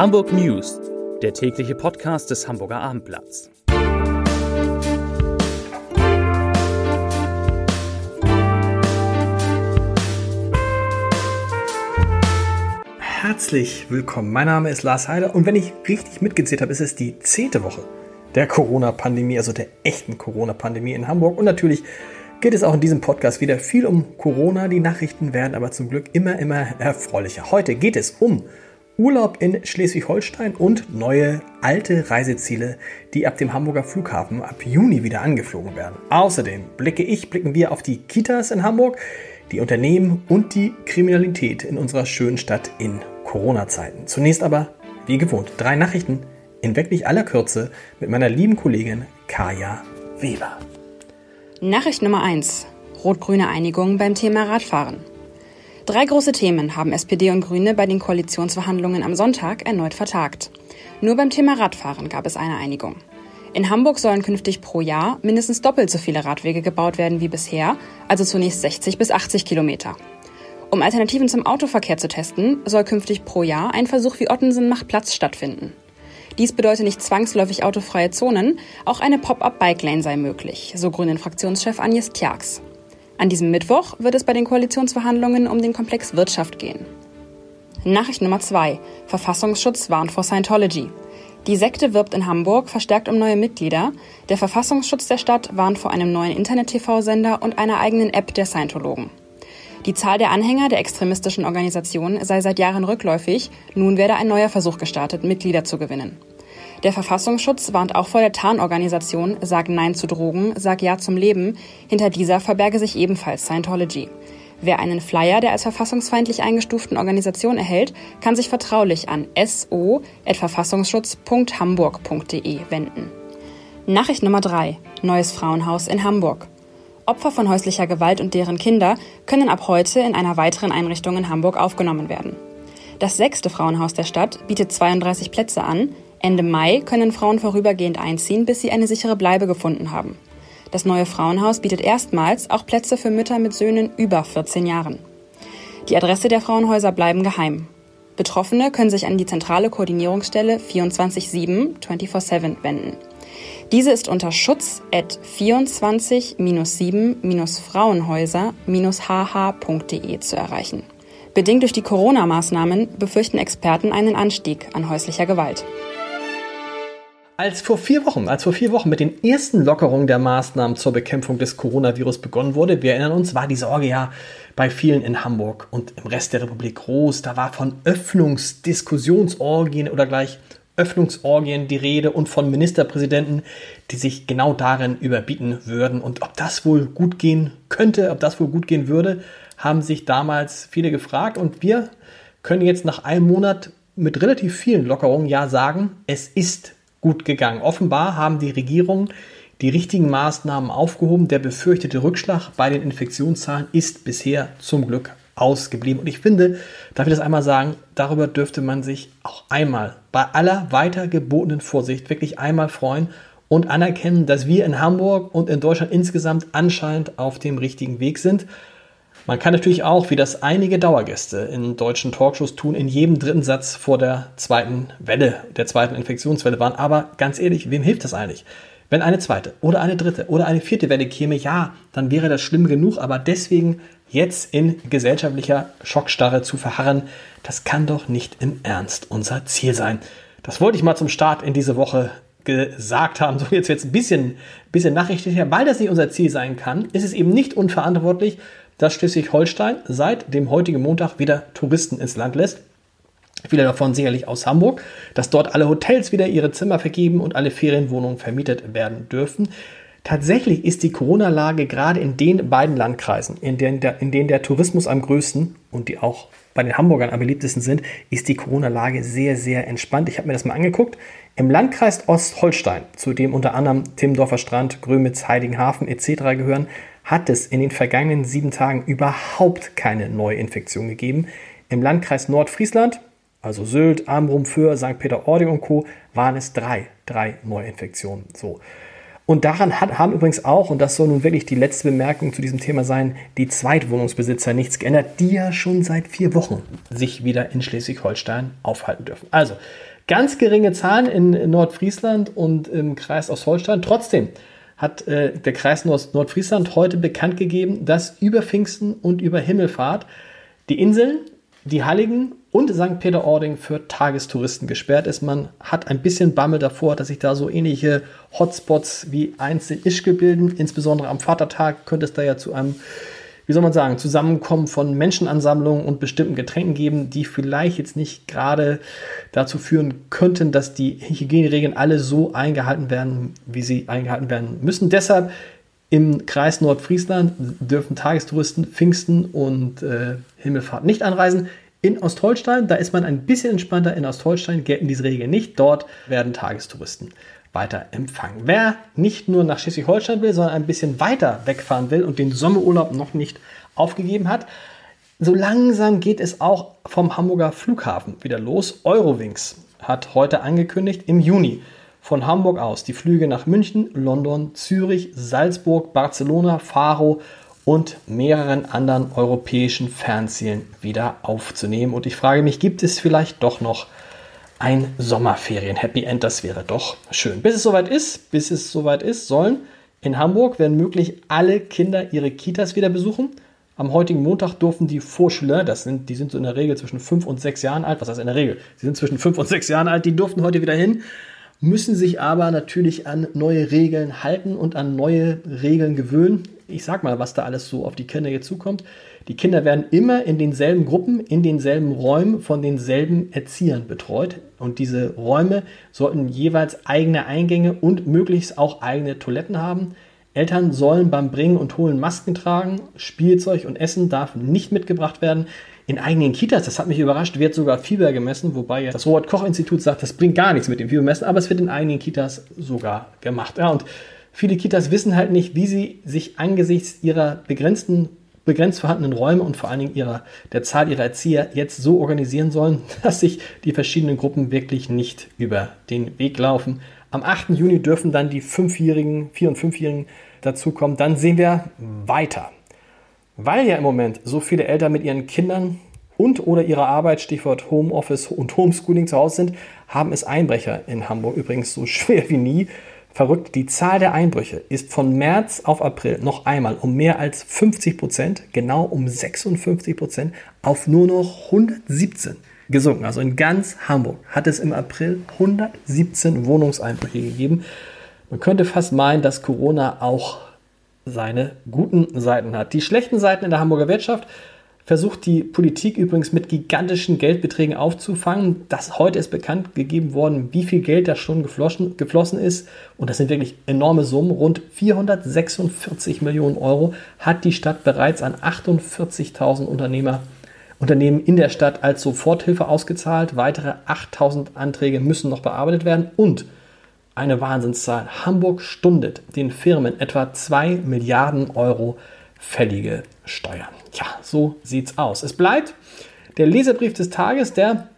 Hamburg News, der tägliche Podcast des Hamburger Abendblatts. Herzlich willkommen. Mein Name ist Lars Heider und wenn ich richtig mitgezählt habe, ist es die zehnte Woche der Corona-Pandemie, also der echten Corona-Pandemie in Hamburg. Und natürlich geht es auch in diesem Podcast wieder viel um Corona. Die Nachrichten werden aber zum Glück immer, immer erfreulicher. Heute geht es um Urlaub in Schleswig-Holstein und neue alte Reiseziele, die ab dem Hamburger Flughafen ab Juni wieder angeflogen werden. Außerdem blicke ich, blicken wir auf die Kitas in Hamburg, die Unternehmen und die Kriminalität in unserer schönen Stadt in Corona-Zeiten. Zunächst aber, wie gewohnt, drei Nachrichten in wirklich aller Kürze mit meiner lieben Kollegin Kaya Weber. Nachricht Nummer 1. Rot-grüne Einigung beim Thema Radfahren. Drei große Themen haben SPD und Grüne bei den Koalitionsverhandlungen am Sonntag erneut vertagt. Nur beim Thema Radfahren gab es eine Einigung. In Hamburg sollen künftig pro Jahr mindestens doppelt so viele Radwege gebaut werden wie bisher, also zunächst 60 bis 80 Kilometer. Um Alternativen zum Autoverkehr zu testen, soll künftig pro Jahr ein Versuch wie Ottensen macht Platz stattfinden. Dies bedeutet nicht zwangsläufig autofreie Zonen, auch eine Pop-up-Bike-Lane sei möglich, so Grünen-Fraktionschef Agnes Tjax. An diesem Mittwoch wird es bei den Koalitionsverhandlungen um den Komplex Wirtschaft gehen. Nachricht Nummer zwei: Verfassungsschutz warnt vor Scientology. Die Sekte wirbt in Hamburg verstärkt um neue Mitglieder. Der Verfassungsschutz der Stadt warnt vor einem neuen Internet-TV-Sender und einer eigenen App der Scientologen. Die Zahl der Anhänger der extremistischen Organisation sei seit Jahren rückläufig. Nun werde ein neuer Versuch gestartet, Mitglieder zu gewinnen. Der Verfassungsschutz warnt auch vor der Tarnorganisation Sag Nein zu Drogen, Sag Ja zum Leben. Hinter dieser verberge sich ebenfalls Scientology. Wer einen Flyer der als verfassungsfeindlich eingestuften Organisation erhält, kann sich vertraulich an so.verfassungsschutz.hamburg.de wenden. Nachricht Nummer 3. Neues Frauenhaus in Hamburg. Opfer von häuslicher Gewalt und deren Kinder können ab heute in einer weiteren Einrichtung in Hamburg aufgenommen werden. Das sechste Frauenhaus der Stadt bietet 32 Plätze an, Ende Mai können Frauen vorübergehend einziehen, bis sie eine sichere Bleibe gefunden haben. Das neue Frauenhaus bietet erstmals auch Plätze für Mütter mit Söhnen über 14 Jahren. Die Adresse der Frauenhäuser bleiben geheim. Betroffene können sich an die zentrale Koordinierungsstelle 24-7 24-7 wenden. Diese ist unter schutz at 24-7-frauenhäuser-hh.de zu erreichen. Bedingt durch die Corona-Maßnahmen befürchten Experten einen Anstieg an häuslicher Gewalt. Als vor vier Wochen, als vor vier Wochen mit den ersten Lockerungen der Maßnahmen zur Bekämpfung des Coronavirus begonnen wurde, wir erinnern uns, war die Sorge ja bei vielen in Hamburg und im Rest der Republik groß. Da war von Öffnungsdiskussionsorgien oder gleich Öffnungsorgien die Rede und von Ministerpräsidenten, die sich genau darin überbieten würden. Und ob das wohl gut gehen könnte, ob das wohl gut gehen würde, haben sich damals viele gefragt. Und wir können jetzt nach einem Monat mit relativ vielen Lockerungen ja sagen, es ist gut gegangen. Offenbar haben die Regierungen die richtigen Maßnahmen aufgehoben. Der befürchtete Rückschlag bei den Infektionszahlen ist bisher zum Glück ausgeblieben. Und ich finde, darf ich das einmal sagen, darüber dürfte man sich auch einmal bei aller weiter gebotenen Vorsicht wirklich einmal freuen und anerkennen, dass wir in Hamburg und in Deutschland insgesamt anscheinend auf dem richtigen Weg sind. Man kann natürlich auch, wie das einige Dauergäste in deutschen Talkshows tun, in jedem dritten Satz vor der zweiten Welle, der zweiten Infektionswelle waren. Aber ganz ehrlich, wem hilft das eigentlich? Wenn eine zweite oder eine dritte oder eine vierte Welle käme, ja, dann wäre das schlimm genug, aber deswegen jetzt in gesellschaftlicher Schockstarre zu verharren, das kann doch nicht im Ernst unser Ziel sein. Das wollte ich mal zum Start in diese Woche gesagt haben, so jetzt jetzt ein bisschen, bisschen nachrichtlicher, weil das nicht unser Ziel sein kann, ist es eben nicht unverantwortlich, dass Schleswig-Holstein seit dem heutigen Montag wieder Touristen ins Land lässt. Viele davon sicherlich aus Hamburg, dass dort alle Hotels wieder ihre Zimmer vergeben und alle Ferienwohnungen vermietet werden dürfen. Tatsächlich ist die Corona-Lage gerade in den beiden Landkreisen, in denen, der, in denen der Tourismus am größten und die auch bei den Hamburgern am beliebtesten sind, ist die Corona-Lage sehr, sehr entspannt. Ich habe mir das mal angeguckt. Im Landkreis Ostholstein, zu dem unter anderem Timmendorfer Strand, Grömitz, Heiligenhafen etc. gehören, hat es in den vergangenen sieben Tagen überhaupt keine Neuinfektion gegeben. Im Landkreis Nordfriesland, also Sylt, Amrum, Föhr, St. Peter-Ording und Co., waren es drei, drei Neuinfektionen. So. Und daran hat, haben übrigens auch, und das soll nun wirklich die letzte Bemerkung zu diesem Thema sein, die Zweitwohnungsbesitzer nichts geändert, die ja schon seit vier Wochen sich wieder in Schleswig-Holstein aufhalten dürfen. Also, Ganz geringe Zahlen in Nordfriesland und im Kreis Ostholstein. Trotzdem hat äh, der Kreis Nord Nordfriesland heute bekannt gegeben, dass über Pfingsten und über Himmelfahrt die Inseln, die Halligen und St. Peter-Ording für Tagestouristen gesperrt ist. Man hat ein bisschen Bammel davor, dass sich da so ähnliche Hotspots wie einst in Ischgl bilden. Insbesondere am Vatertag könnte es da ja zu einem wie soll man sagen, Zusammenkommen von Menschenansammlungen und bestimmten Getränken geben, die vielleicht jetzt nicht gerade dazu führen könnten, dass die Hygieneregeln alle so eingehalten werden, wie sie eingehalten werden müssen. Deshalb im Kreis Nordfriesland dürfen Tagestouristen Pfingsten und äh, Himmelfahrt nicht anreisen. In Ostholstein, da ist man ein bisschen entspannter. In Ostholstein gelten diese Regeln nicht. Dort werden Tagestouristen weiter empfangen. Wer nicht nur nach Schleswig-Holstein will, sondern ein bisschen weiter wegfahren will und den Sommerurlaub noch nicht aufgegeben hat, so langsam geht es auch vom Hamburger Flughafen wieder los. Eurowings hat heute angekündigt, im Juni von Hamburg aus die Flüge nach München, London, Zürich, Salzburg, Barcelona, Faro und mehreren anderen europäischen Fernzielen wieder aufzunehmen. Und ich frage mich, gibt es vielleicht doch noch ein Sommerferien-Happy End. Das wäre doch schön. Bis es soweit ist, bis es soweit ist, sollen in Hamburg, wenn möglich, alle Kinder ihre Kitas wieder besuchen. Am heutigen Montag durften die Vorschüler, das sind, die sind so in der Regel zwischen fünf und sechs Jahren alt, was heißt in der Regel? Sie sind zwischen fünf und sechs Jahren alt, die durften heute wieder hin, müssen sich aber natürlich an neue Regeln halten und an neue Regeln gewöhnen. Ich sag mal, was da alles so auf die Kinder jetzt zukommt. Die Kinder werden immer in denselben Gruppen, in denselben Räumen von denselben Erziehern betreut. Und diese Räume sollten jeweils eigene Eingänge und möglichst auch eigene Toiletten haben. Eltern sollen beim Bringen und Holen Masken tragen. Spielzeug und Essen darf nicht mitgebracht werden. In eigenen Kitas, das hat mich überrascht, wird sogar Fieber gemessen, wobei das Robert-Koch-Institut sagt, das bringt gar nichts mit dem Fiebermessen, aber es wird in eigenen Kitas sogar gemacht. Ja, und viele Kitas wissen halt nicht, wie sie sich angesichts ihrer begrenzten begrenzt vorhandenen Räume und vor allen Dingen ihrer, der Zahl ihrer Erzieher jetzt so organisieren sollen, dass sich die verschiedenen Gruppen wirklich nicht über den Weg laufen. Am 8. Juni dürfen dann die Fünfjährigen, Vier- und Fünfjährigen dazukommen. Dann sehen wir weiter. Weil ja im Moment so viele Eltern mit ihren Kindern und oder ihrer Arbeit, Stichwort Homeoffice und Homeschooling zu Hause sind, haben es Einbrecher in Hamburg übrigens so schwer wie nie Verrückt, die Zahl der Einbrüche ist von März auf April noch einmal um mehr als 50 Prozent, genau um 56 Prozent, auf nur noch 117 gesunken. Also in ganz Hamburg hat es im April 117 Wohnungseinbrüche gegeben. Man könnte fast meinen, dass Corona auch seine guten Seiten hat. Die schlechten Seiten in der Hamburger Wirtschaft versucht die Politik übrigens mit gigantischen Geldbeträgen aufzufangen. Das heute ist bekannt gegeben worden, wie viel Geld da schon geflossen, geflossen ist. Und das sind wirklich enorme Summen. Rund 446 Millionen Euro hat die Stadt bereits an 48.000 Unternehmer Unternehmen in der Stadt als Soforthilfe ausgezahlt. Weitere 8000 Anträge müssen noch bearbeitet werden. Und eine Wahnsinnszahl. Hamburg stundet den Firmen etwa 2 Milliarden Euro fällige Steuern. Ja, so sieht's aus. Es bleibt der Leserbrief des Tages, der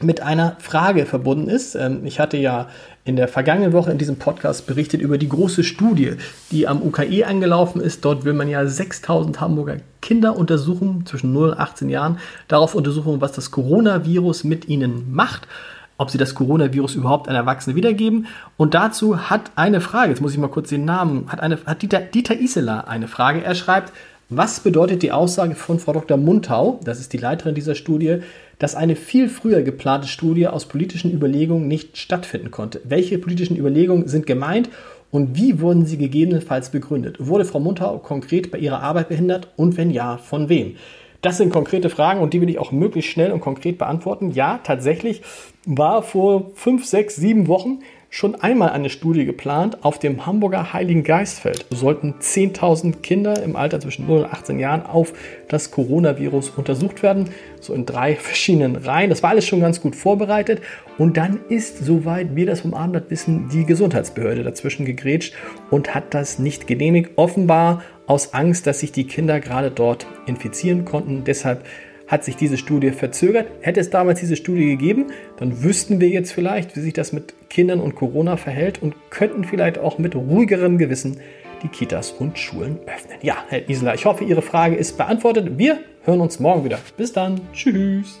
mit einer Frage verbunden ist. Ähm, ich hatte ja in der vergangenen Woche in diesem Podcast berichtet über die große Studie, die am UKE angelaufen ist. Dort will man ja 6000 Hamburger Kinder untersuchen, zwischen 0 und 18 Jahren, darauf untersuchen, was das Coronavirus mit ihnen macht, ob sie das Coronavirus überhaupt an Erwachsene wiedergeben. Und dazu hat eine Frage, jetzt muss ich mal kurz den Namen, hat, eine, hat Dieter, Dieter Iseler eine Frage. Er schreibt, was bedeutet die Aussage von Frau Dr. Muntau, das ist die Leiterin dieser Studie, dass eine viel früher geplante Studie aus politischen Überlegungen nicht stattfinden konnte? Welche politischen Überlegungen sind gemeint und wie wurden sie gegebenenfalls begründet? Wurde Frau Muntau konkret bei ihrer Arbeit behindert und wenn ja, von wem? Das sind konkrete Fragen und die will ich auch möglichst schnell und konkret beantworten. Ja, tatsächlich war vor fünf, sechs, sieben Wochen schon einmal eine Studie geplant auf dem Hamburger Heiligen Geistfeld. Sollten 10.000 Kinder im Alter zwischen 0 und 18 Jahren auf das Coronavirus untersucht werden, so in drei verschiedenen Reihen. Das war alles schon ganz gut vorbereitet und dann ist, soweit wir das vom Abendblatt wissen, die Gesundheitsbehörde dazwischen gegrätscht und hat das nicht genehmigt. Offenbar aus Angst, dass sich die Kinder gerade dort infizieren konnten. Deshalb hat sich diese Studie verzögert. Hätte es damals diese Studie gegeben, dann wüssten wir jetzt vielleicht, wie sich das mit Kindern und Corona verhält und könnten vielleicht auch mit ruhigerem Gewissen die Kitas und Schulen öffnen. Ja, Herr Isler, ich hoffe, Ihre Frage ist beantwortet. Wir hören uns morgen wieder. Bis dann. Tschüss.